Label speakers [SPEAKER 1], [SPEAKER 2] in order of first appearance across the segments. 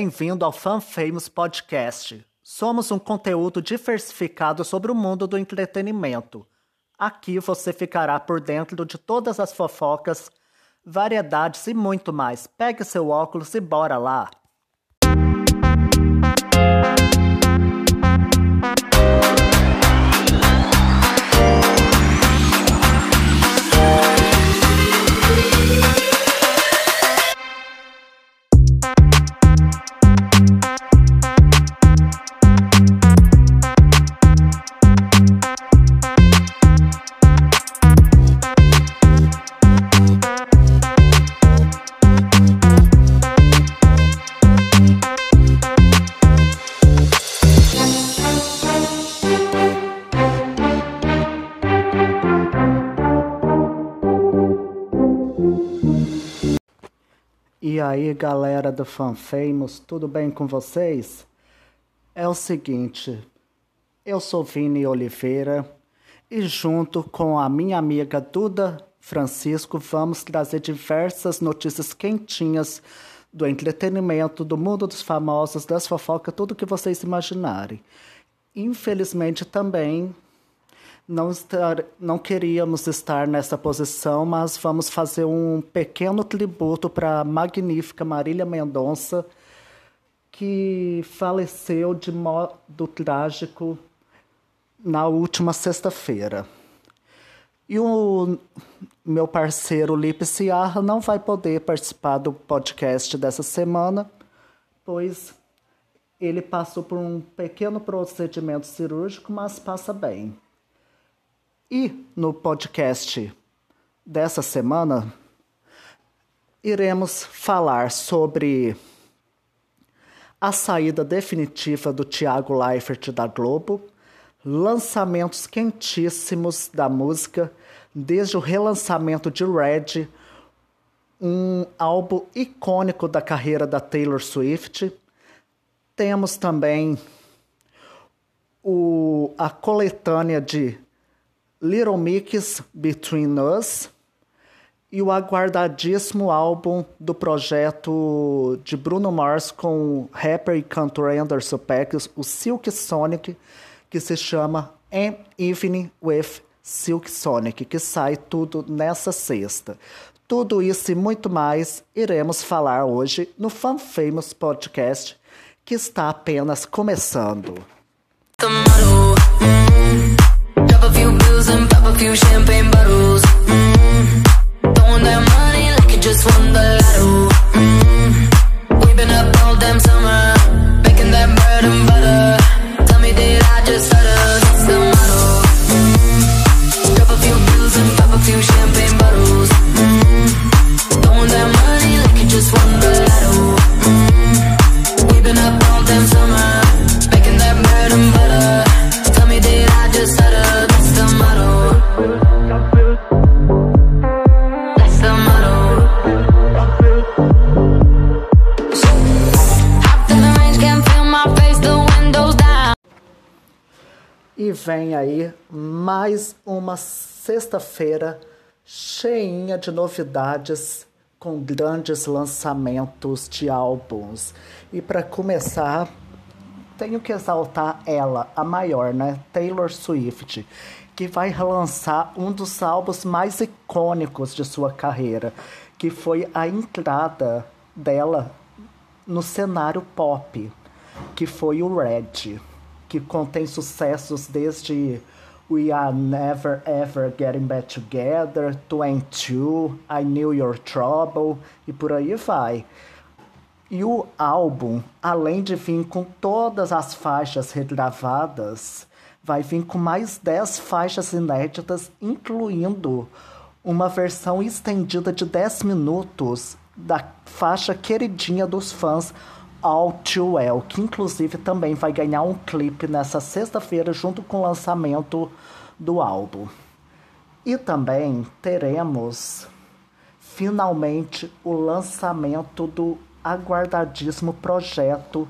[SPEAKER 1] Bem-vindo ao Fan Famous Podcast. Somos um conteúdo diversificado sobre o mundo do entretenimento. Aqui você ficará por dentro de todas as fofocas, variedades e muito mais. Pegue seu óculos e bora lá! E aí, galera do Fan Famous, tudo bem com vocês? É o seguinte, eu sou Vini Oliveira e junto com a minha amiga Duda Francisco vamos trazer diversas notícias quentinhas do entretenimento, do mundo dos famosos, das fofocas, tudo que vocês imaginarem. Infelizmente também não, estar, não queríamos estar nessa posição, mas vamos fazer um pequeno tributo para a magnífica Marília Mendonça, que faleceu de modo trágico na última sexta-feira. E o meu parceiro Lipe Ciarra não vai poder participar do podcast dessa semana, pois ele passou por um pequeno procedimento cirúrgico, mas passa bem. E no podcast dessa semana, iremos falar sobre a saída definitiva do Tiago Leifert da Globo, lançamentos quentíssimos da música, desde o relançamento de Red, um álbum icônico da carreira da Taylor Swift. Temos também o, a coletânea de Little Mix Between Us e o aguardadíssimo álbum do projeto de Bruno Mars com o rapper e cantor Anderson Paak, o Silk Sonic, que se chama An Evening with Silk Sonic, que sai tudo nessa sexta. Tudo isso e muito mais iremos falar hoje no Fan Famous Podcast, que está apenas começando. a pills and pop a few champagne bottles. Mm-hmm. Throwing that money like you just won the lotto. Mm-hmm. We've been up all damn summer, making that bread and butter. Vem aí mais uma sexta-feira cheinha de novidades com grandes lançamentos de álbuns. E para começar, tenho que exaltar ela, a maior, né? Taylor Swift, que vai relançar um dos álbuns mais icônicos de sua carreira, que foi a entrada dela no cenário pop, que foi o Red que contém sucessos desde We Are Never Ever Getting Back Together, 22, I Knew Your Trouble e por aí vai. E o álbum, além de vir com todas as faixas regravadas, vai vir com mais 10 faixas inéditas, incluindo uma versão estendida de 10 minutos da faixa queridinha dos fãs All Too Well, que inclusive também vai ganhar um clipe nessa sexta-feira junto com o lançamento do álbum. E também teremos finalmente o lançamento do aguardadíssimo projeto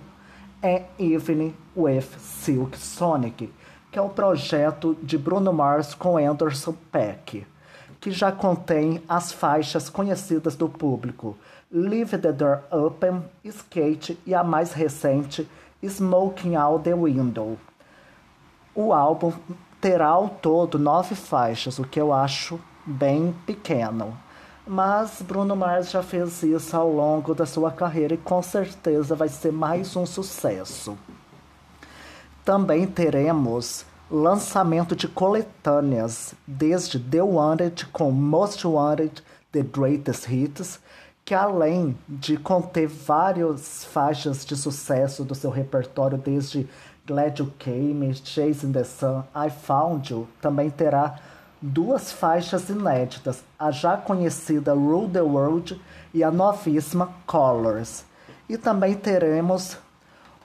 [SPEAKER 1] An Evening with Silk Sonic, que é o projeto de Bruno Mars com Anderson Peck, que já contém as faixas conhecidas do público Leave the Door Open, Skate e a mais recente, Smoking Out the Window. O álbum terá ao todo nove faixas, o que eu acho bem pequeno. Mas Bruno Mars já fez isso ao longo da sua carreira e com certeza vai ser mais um sucesso. Também teremos lançamento de coletâneas, desde The Wanted com Most Wanted, The Greatest Hits, que além de conter várias faixas de sucesso do seu repertório, desde Glad You Came, Chasing the Sun, I Found You, também terá duas faixas inéditas, a já conhecida Rule the World e a novíssima Colors. E também teremos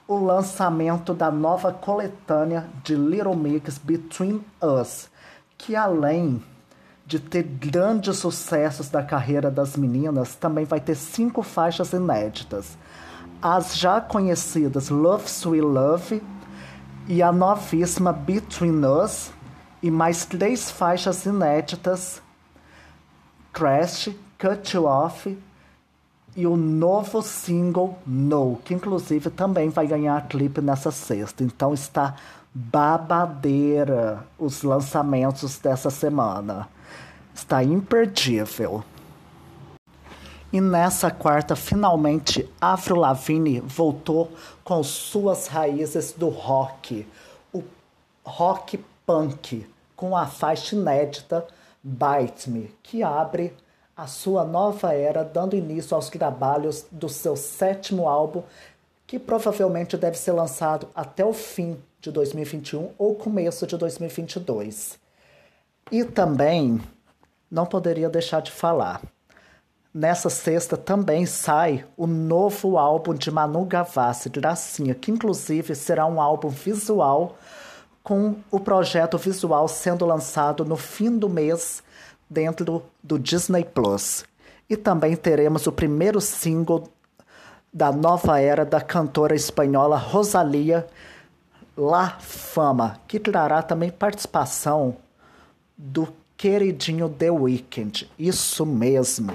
[SPEAKER 1] o lançamento da nova coletânea de Little Mix Between Us, que além de ter grandes sucessos da carreira das meninas, também vai ter cinco faixas inéditas. As já conhecidas Love Sweet Love e a novíssima Between Us, e mais três faixas inéditas: Crash, Cut You Off e o novo single No, que inclusive também vai ganhar clipe nessa sexta. Então está babadeira os lançamentos dessa semana. Está imperdível. E nessa quarta, finalmente, Avril Lavigne voltou com suas raízes do rock, o rock punk, com a faixa inédita Bite Me, que abre a sua nova era, dando início aos trabalhos do seu sétimo álbum, que provavelmente deve ser lançado até o fim de 2021 ou começo de 2022. E também não poderia deixar de falar. Nessa sexta também sai o novo álbum de Manu Gavassi, Gracinha, que inclusive será um álbum visual com o projeto visual sendo lançado no fim do mês dentro do, Disney Plus. E também teremos o primeiro single da nova era da cantora espanhola Rosalia La Fama, que trará também participação do queridinho The Weeknd. Isso mesmo.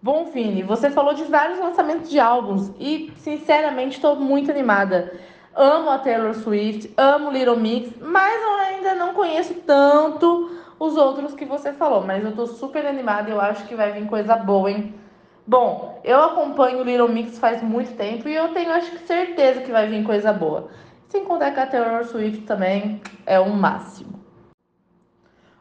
[SPEAKER 2] Bom, Vini, você falou de vários lançamentos de álbuns e, sinceramente, estou muito animada. Amo a Taylor Swift, amo Little Mix, mas eu ainda não conheço tanto os outros que você falou. Mas eu tô super animada e eu acho que vai vir coisa boa, hein? Bom, eu acompanho o Little Mix faz muito tempo e eu tenho acho que certeza que vai vir coisa boa. Sem contar que a Taylor Swift também é o máximo.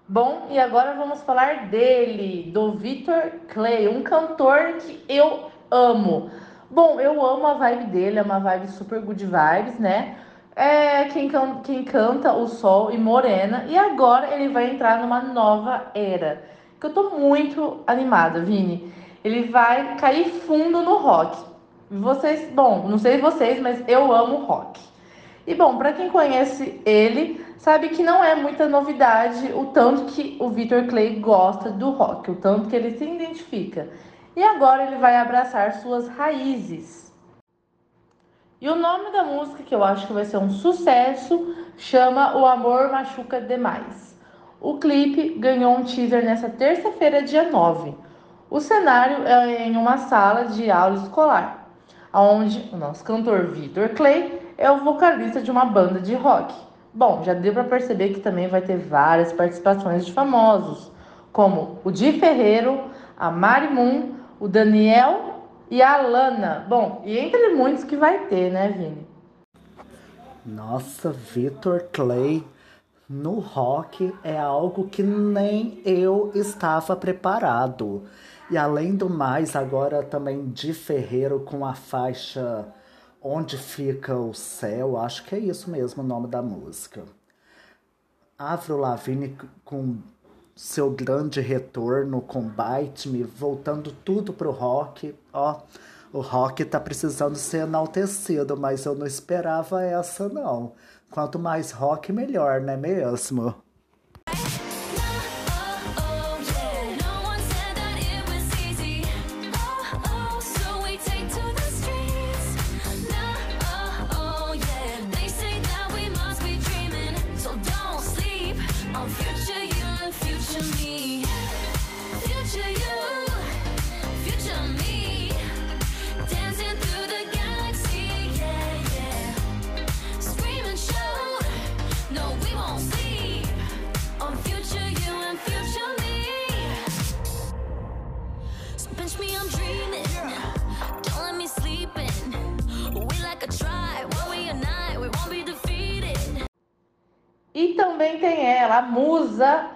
[SPEAKER 2] Bom, e agora vamos falar dele, do Victor Clay, um cantor que eu amo. Bom, eu amo a vibe dele, é uma vibe super good vibes, né? É quem, can quem canta o Sol e Morena. E agora ele vai entrar numa nova era. Que eu tô muito animada, Vini. Ele vai cair fundo no rock. Vocês, bom, não sei vocês, mas eu amo rock. E bom, para quem conhece ele, sabe que não é muita novidade o tanto que o Victor Clay gosta do rock, o tanto que ele se identifica e agora ele vai abraçar suas raízes. E o nome da música, que eu acho que vai ser um sucesso, chama O Amor Machuca Demais. O clipe ganhou um teaser nessa terça-feira, dia 9. O cenário é em uma sala de aula escolar, onde o nosso cantor Victor Clay é o vocalista de uma banda de rock. Bom, já deu para perceber que também vai ter várias participações de famosos, como o Di Ferreiro, a Mari Moon, o Daniel e a Lana. Bom, e entre muitos que vai ter, né, Vini?
[SPEAKER 1] Nossa, Victor Clay no rock é algo que nem eu estava preparado. E além do mais, agora também de Ferreiro com a faixa Onde Fica o Céu, acho que é isso mesmo o nome da música. Avril Lavigne com seu grande retorno com Bite Me, voltando tudo pro rock. Ó, o rock tá precisando ser enaltecido, mas eu não esperava essa não. Quanto mais rock, melhor, não é mesmo?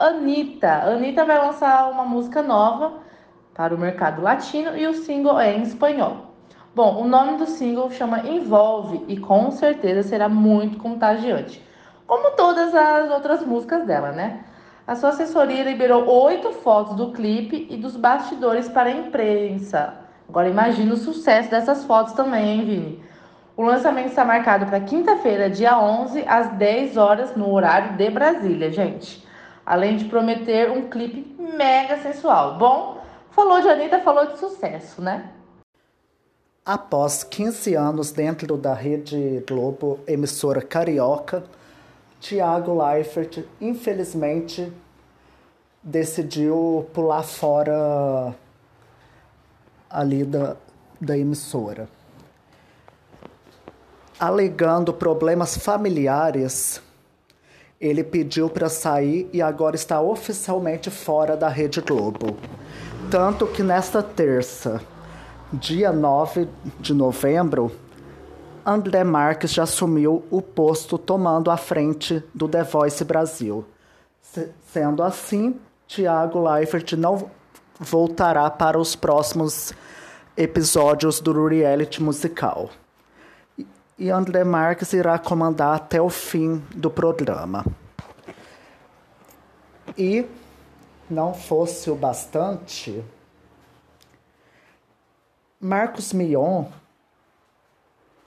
[SPEAKER 2] Anitta. Anitta vai lançar uma música nova para o mercado latino e o single é em espanhol. Bom, o nome do single chama Envolve e com certeza será muito contagiante, como todas as outras músicas dela, né? A sua assessoria liberou oito fotos do clipe e dos bastidores para a imprensa. Agora imagina o sucesso dessas fotos também, hein, Vini? O lançamento está marcado para quinta-feira, dia 11, às 10 horas, no horário de Brasília, gente. Além de prometer um clipe mega sensual. Bom, falou de Anitta, falou de sucesso, né?
[SPEAKER 1] Após 15 anos dentro da Rede Globo, emissora carioca, Tiago Leifert, infelizmente, decidiu pular fora ali da, da emissora alegando problemas familiares, ele pediu para sair e agora está oficialmente fora da Rede Globo. Tanto que nesta terça, dia 9 de novembro, André Marques já assumiu o posto tomando a frente do The Voice Brasil. Se, sendo assim, Tiago Leifert não voltará para os próximos episódios do reality musical e André Marques irá comandar até o fim do programa. E não fosse o bastante, Marcos Mion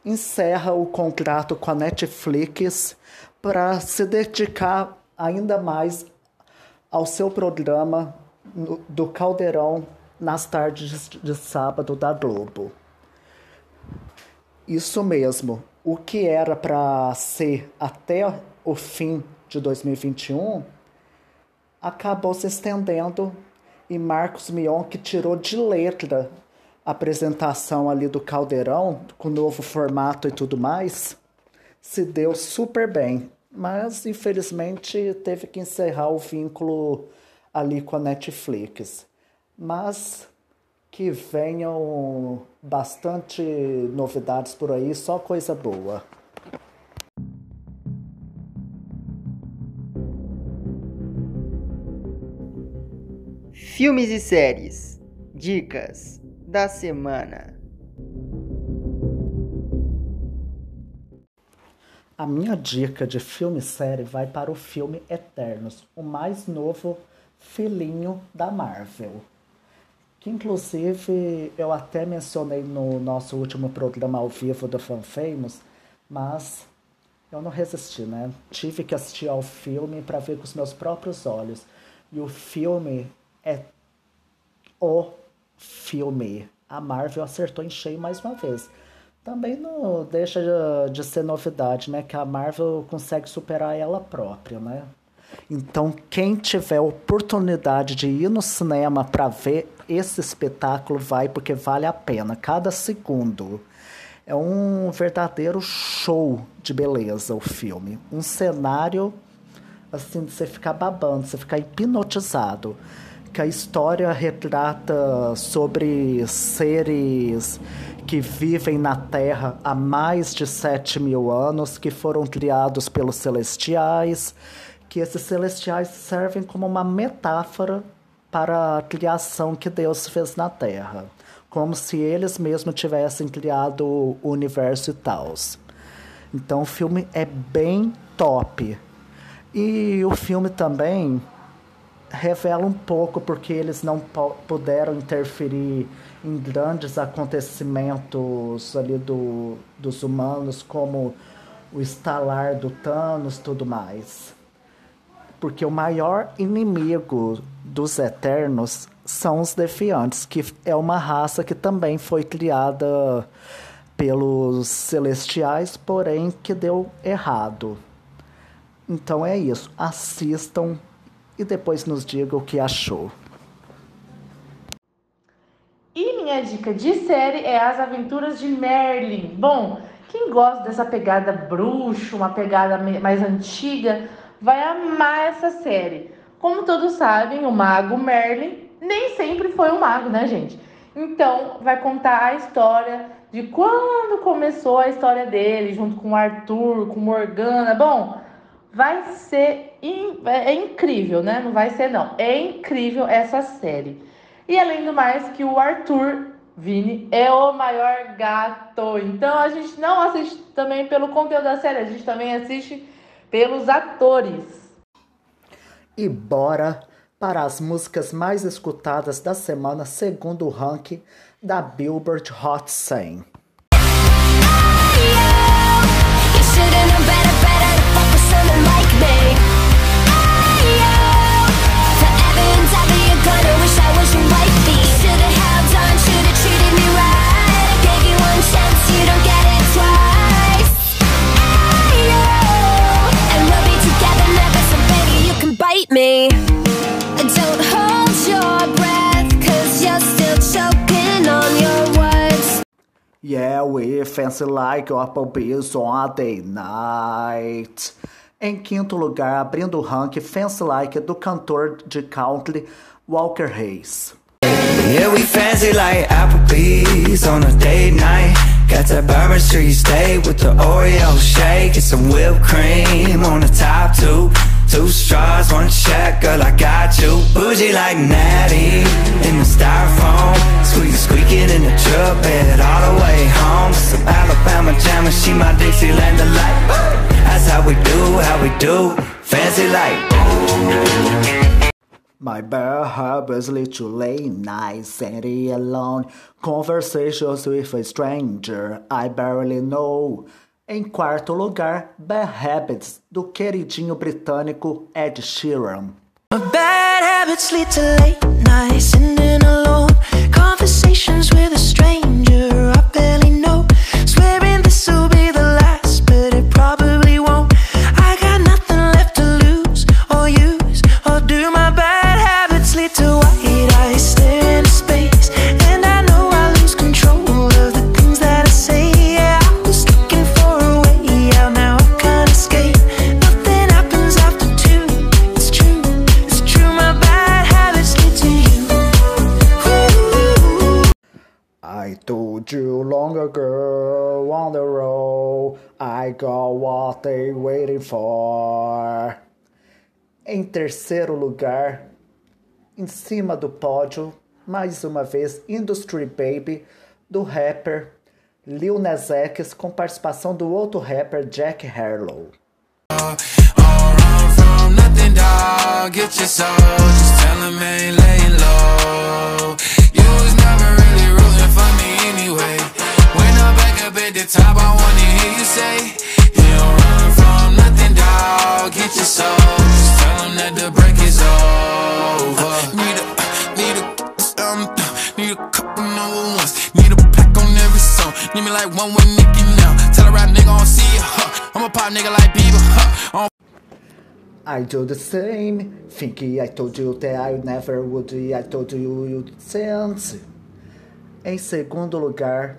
[SPEAKER 1] encerra o contrato com a Netflix para se dedicar ainda mais ao seu programa do Caldeirão nas tardes de sábado da Globo. Isso mesmo. O que era para ser até o fim de 2021 acabou se estendendo e Marcos Mion, que tirou de letra a apresentação ali do Caldeirão, com o novo formato e tudo mais, se deu super bem. Mas, infelizmente, teve que encerrar o vínculo ali com a Netflix. Mas que venham bastante novidades por aí, só coisa boa.
[SPEAKER 3] Filmes e séries. Dicas da semana.
[SPEAKER 1] A minha dica de filme e série vai para o filme Eternos, o mais novo filhinho da Marvel que inclusive eu até mencionei no nosso último programa ao vivo do Fan Famous, mas eu não resisti, né? Tive que assistir ao filme para ver com os meus próprios olhos. E o filme é o filme. A Marvel acertou em cheio mais uma vez. Também não deixa de ser novidade, né? Que a Marvel consegue superar ela própria, né? Então, quem tiver oportunidade de ir no cinema para ver esse espetáculo, vai porque vale a pena. Cada segundo. É um verdadeiro show de beleza o filme. Um cenário assim, de você ficar babando, você ficar hipnotizado. Que a história retrata sobre seres que vivem na Terra há mais de sete mil anos, que foram criados pelos celestiais que esses celestiais servem como uma metáfora para a criação que Deus fez na Terra, como se eles mesmos tivessem criado o universo e tal. Então o filme é bem top. E o filme também revela um pouco porque eles não puderam interferir em grandes acontecimentos ali do, dos humanos, como o estalar do Thanos tudo mais porque o maior inimigo dos Eternos são os Defiantes, que é uma raça que também foi criada pelos Celestiais, porém que deu errado. Então é isso. Assistam e depois nos digam o que achou.
[SPEAKER 2] E minha dica de série é As Aventuras de Merlin. Bom, quem gosta dessa pegada bruxo, uma pegada mais antiga, vai amar essa série. Como todos sabem, o mago Merlin nem sempre foi um mago, né, gente? Então, vai contar a história de quando começou a história dele, junto com Arthur, com Morgana. Bom, Vai ser in... é incrível, né? Não vai ser não. É incrível essa série. E além do mais que o Arthur Vini é o maior gato. Então a gente não assiste também pelo conteúdo da série, a gente também assiste pelos atores.
[SPEAKER 1] E bora para as músicas mais escutadas da semana segundo o ranking da Billboard Hot 100. Me. Don't hold your breath, cause you're still choking on your words. Yeah, we fancy like Applebee's on a day night. Em quinto lugar, abrindo o ranking Fancy Like do cantor de country Walker Hayes. Yeah, we fancy like Applebee's on a date night. Got that Bourbon Street steak with the Oreo shake and some whipped cream on the top too. Two straws, one check, girl, I got you. Bougie like Natty in the styrofoam. Squeaky, squeaking in the truck bed all the way home. Some Alabama jammer, she my Dixieland delight. That's how we do, how we do, fancy like. My lead to late nights, sitting alone, conversations with a stranger I barely know. Em quarto lugar, Bad Habits, do queridinho britânico Ed Sheeran. Bad habits lead to late nights, alone, conversations with a stranger I told you long ago on the road, I got what they waiting for. Em terceiro lugar, em cima do pódio, mais uma vez, Industry Baby, do rapper Lil Nas X, com participação do outro rapper Jack Harlow.
[SPEAKER 4] from at the top, I wanna hear you say, You don't run from nothing, dog. Get your soul, just tell him that the break is over. Need a, need a, um, need a couple number ones. Need a pack on every song. Need me like one with now. Tell a rap nigga see huh? I'm a pop nigga like Bieber, huh? I
[SPEAKER 1] do the same. Think I told you that I never would. I told you you'd sense. Em segundo lugar,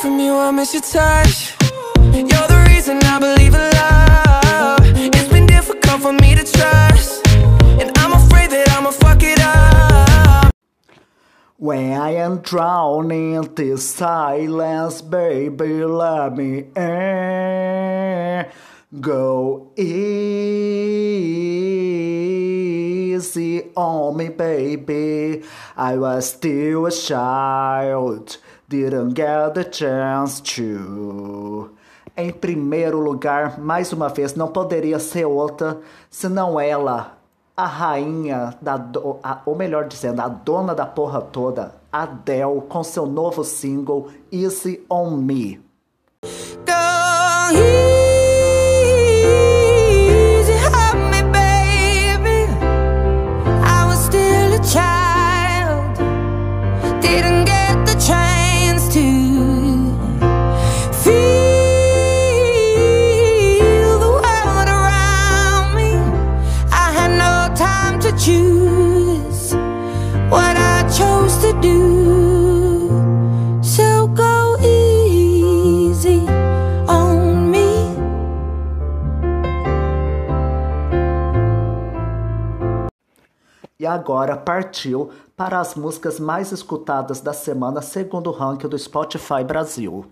[SPEAKER 4] from you, I miss your touch. You're the reason I believe in love. It's been difficult for me to trust, and I'm afraid that I'ma fuck it up.
[SPEAKER 1] When I am drowning in this silence, baby, let me in. Go easy on me, baby. I was still a child, didn't get the chance to. Em primeiro lugar, mais uma vez, não poderia ser outra senão ela, a rainha da, do, a, ou melhor dizendo, a dona da porra toda, Adele, com seu novo single Easy on Me. Agora partiu para as músicas mais escutadas da semana segundo o ranking do Spotify Brasil.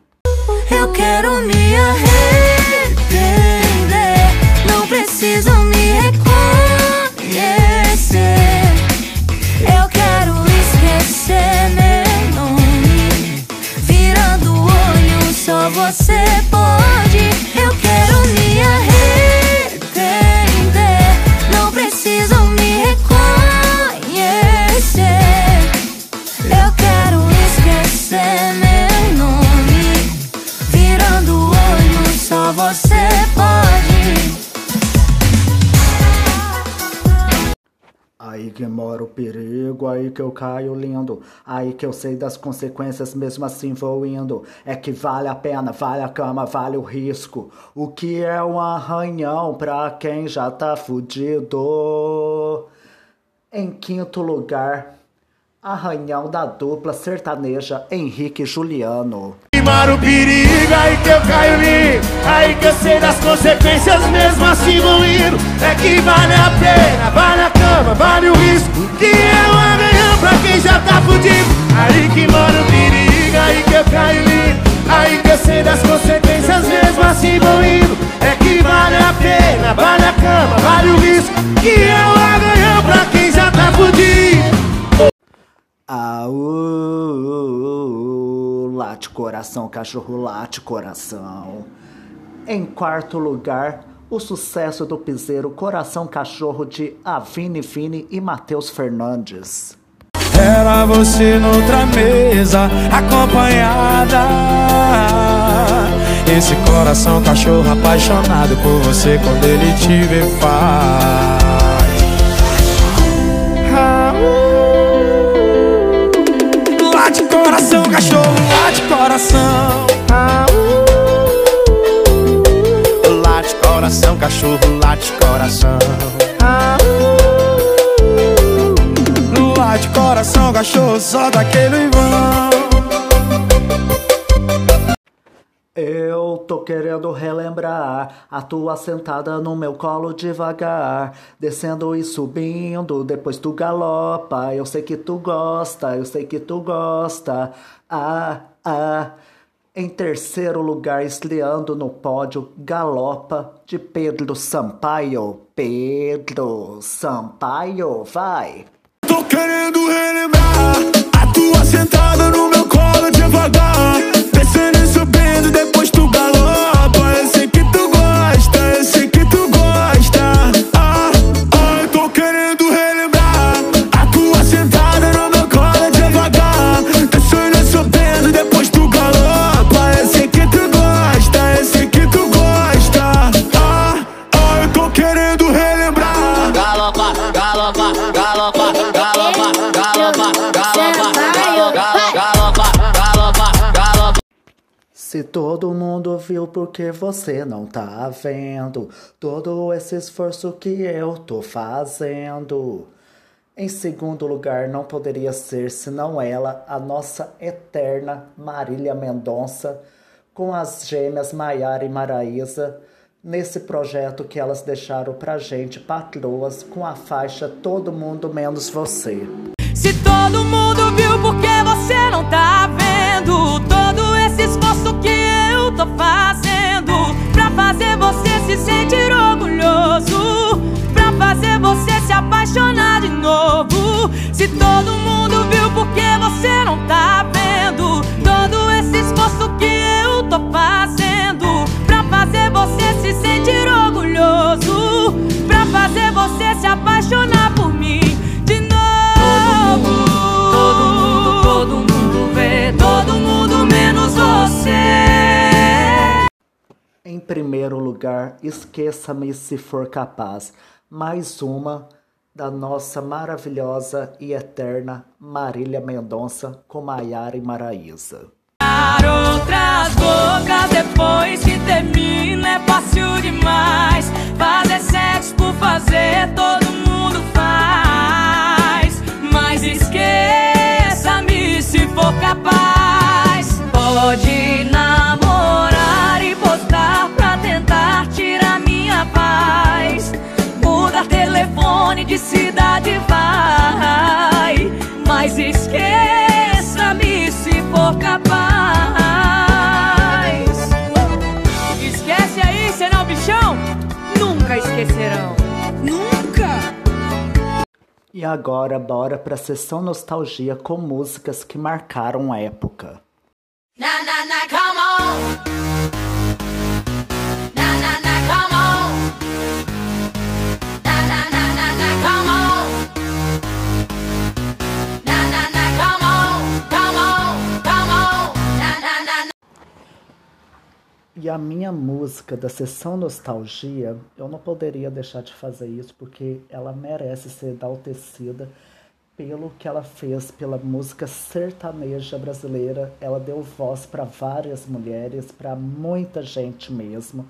[SPEAKER 5] Eu quero me arrepender, não preciso me reconhecer. Eu quero esquecer meu nome, virando o olho, só você pode. Você pode.
[SPEAKER 1] Aí que mora o perigo, aí que eu caio lindo. Aí que eu sei das consequências, mesmo assim vou indo. É que vale a pena, vale a cama, vale o risco. O que é um arranhão pra quem já tá fudido? Em quinto lugar, arranhão da dupla sertaneja Henrique e Juliano.
[SPEAKER 6] Queimar o perigo, aí que eu caio li Aí que eu sei das consequências, mesmo assim vou indo É que vale a pena, vale a cama, vale o risco Que é um arranhão pra quem já tá fudido. Aí que mora o perigo, aí que eu caio li Aí que sei das consequências, mesmo assim vou indo É que vale a pena, vale a cama, vale o risco Que é um arranhão pra quem já tá fudido.
[SPEAKER 1] Uh, late coração, cachorro late coração. Em quarto lugar, o sucesso do piseiro Coração Cachorro de Avini Vini e Matheus Fernandes.
[SPEAKER 6] Era você noutra mesa, acompanhada. Esse coração cachorro apaixonado por você quando ele te vê faz. Late coração, cachorro, coração. Ah. Late coração, cachorro, late coração. Ah. Late coração, cachorro, só daquele vão.
[SPEAKER 1] Eu tô querendo relembrar a tua sentada no meu colo devagar, descendo e subindo, depois tu galopa. Eu sei que tu gosta, eu sei que tu gosta. Ah, ah. Em terceiro lugar, estreando no pódio, Galopa de Pedro Sampaio. Pedro Sampaio, vai!
[SPEAKER 6] Tô querendo relembrar a tua sentada no meu colo devagar, descendo e subindo, depois tu galopa. Eu sei que tu gosta, eu sei que
[SPEAKER 1] Se todo mundo viu porque você não tá vendo todo esse esforço que eu tô fazendo. Em segundo lugar, não poderia ser senão ela, a nossa eterna Marília Mendonça, com as gêmeas Maiara e Maraísa, nesse projeto que elas deixaram pra gente, patroas, com a faixa Todo Mundo Menos Você.
[SPEAKER 5] Se todo mundo viu porque você não tá vendo apaixonar de novo. Se todo mundo viu porque você não tá vendo todo esse esforço que eu tô fazendo pra fazer você se sentir orgulhoso, pra fazer você se apaixonar por mim de novo. Todo mundo, todo mundo vê, todo mundo menos você.
[SPEAKER 1] Em primeiro lugar, Esqueça-me se for capaz. Mais uma da nossa maravilhosa e eterna Marília Mendonça com Maiara e Maraísa.
[SPEAKER 5] Outras bocas depois que termina é fácil demais. Fazer sexo por fazer, todo mundo faz. Mas esqueça-me se for capaz. Pode namorar e postar pra tentar tirar minha paz. Telefone de cidade vai.
[SPEAKER 7] Mas esqueça-me se for capaz. Esquece aí, senão bichão nunca esquecerão. Nunca!
[SPEAKER 1] E agora, bora pra sessão nostalgia com músicas que marcaram época. E a minha música da sessão nostalgia, eu não poderia deixar de fazer isso porque ela merece ser enaltecida pelo que ela fez pela música sertaneja brasileira. Ela deu voz para várias mulheres, para muita gente mesmo.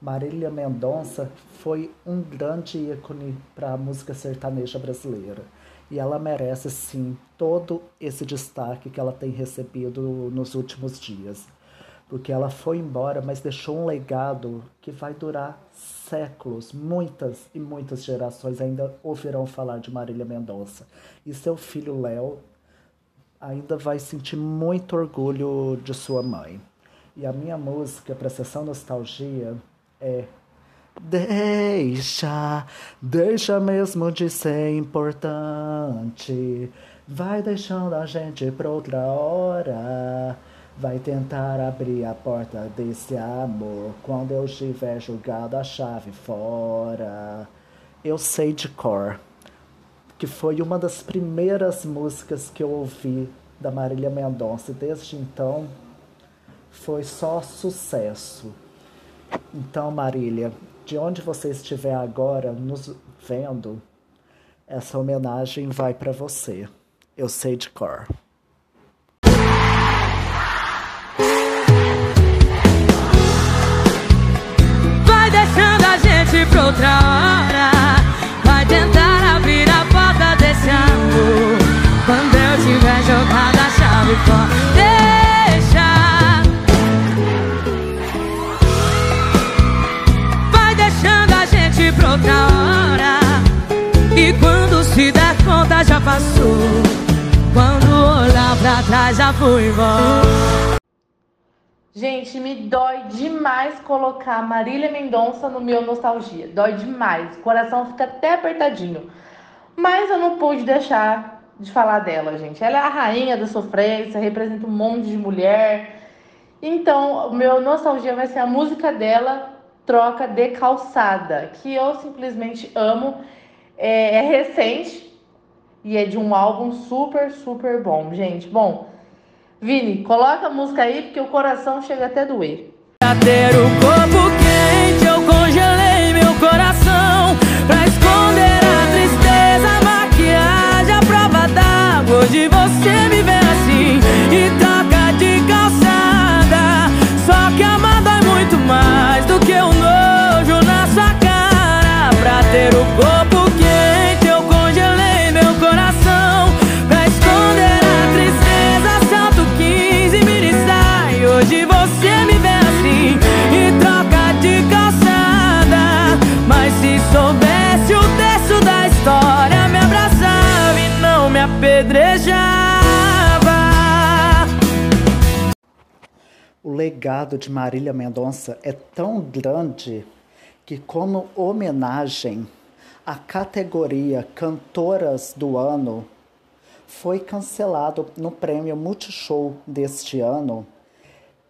[SPEAKER 1] Marília Mendonça foi um grande ícone para a música sertaneja brasileira. E ela merece sim todo esse destaque que ela tem recebido nos últimos dias porque ela foi embora, mas deixou um legado que vai durar séculos. Muitas e muitas gerações ainda ouvirão falar de Marília Mendonça. E seu filho Léo ainda vai sentir muito orgulho de sua mãe. E a minha música para a sessão nostalgia é Deixa, deixa mesmo de ser importante. Vai deixando a gente pra outra hora. Vai tentar abrir a porta desse amor quando eu tiver jogado a chave fora. Eu sei de cor, que foi uma das primeiras músicas que eu ouvi da Marília Mendonça. Desde então, foi só sucesso. Então, Marília, de onde você estiver agora nos vendo, essa homenagem vai para você. Eu sei de cor.
[SPEAKER 7] Outra hora. Vai tentar abrir a porta desse amor. Quando eu tiver jogado a chave fora. Deixa. Vai deixando a gente pra outra hora. E quando se der conta já passou. Quando olhar pra trás já fui embora.
[SPEAKER 2] Gente, me dói demais colocar Marília Mendonça no meu nostalgia. Dói demais. O coração fica até apertadinho. Mas eu não pude deixar de falar dela, gente. Ela é a rainha da sofrência, representa um monte de mulher. Então, o meu nostalgia vai ser a música dela, Troca de Calçada, que eu simplesmente amo. É, é recente e é de um álbum super, super bom, gente. Bom, Vini, coloca a música aí porque o coração chega até doer.
[SPEAKER 1] Legado de Marília Mendonça é tão grande que, como homenagem, a categoria Cantoras do Ano foi cancelado no prêmio Multishow deste ano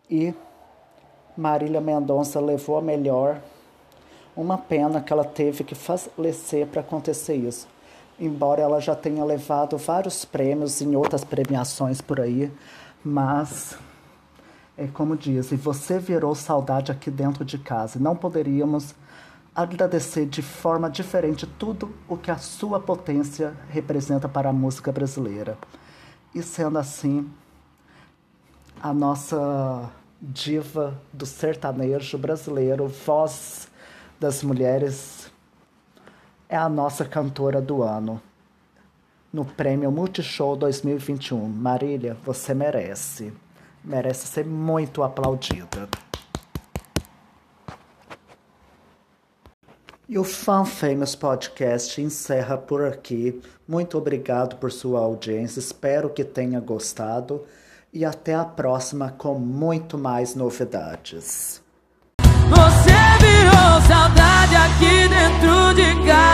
[SPEAKER 1] e Marília Mendonça levou a melhor. Uma pena que ela teve que falecer para acontecer isso. Embora ela já tenha levado vários prêmios em outras premiações por aí, mas é como dizem, você virou saudade aqui dentro de casa. Não poderíamos agradecer de forma diferente tudo o que a sua potência representa para a música brasileira. E sendo assim, a nossa diva do sertanejo brasileiro, voz das mulheres, é a nossa cantora do ano. No prêmio Multishow 2021. Marília, você merece. Merece ser muito aplaudida. E o Fan Famous Podcast encerra por aqui. Muito obrigado por sua audiência. Espero que tenha gostado. E até a próxima com muito mais novidades.
[SPEAKER 7] Você virou saudade aqui dentro de casa.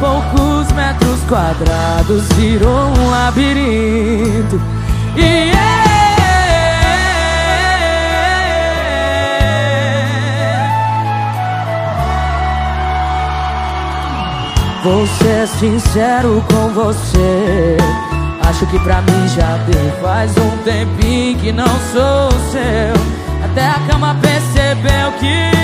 [SPEAKER 7] Poucos metros quadrados virou um labirinto. E Vou ser sincero com você. Acho que pra mim já deu. Faz um tempinho que não sou seu. Até a cama percebeu que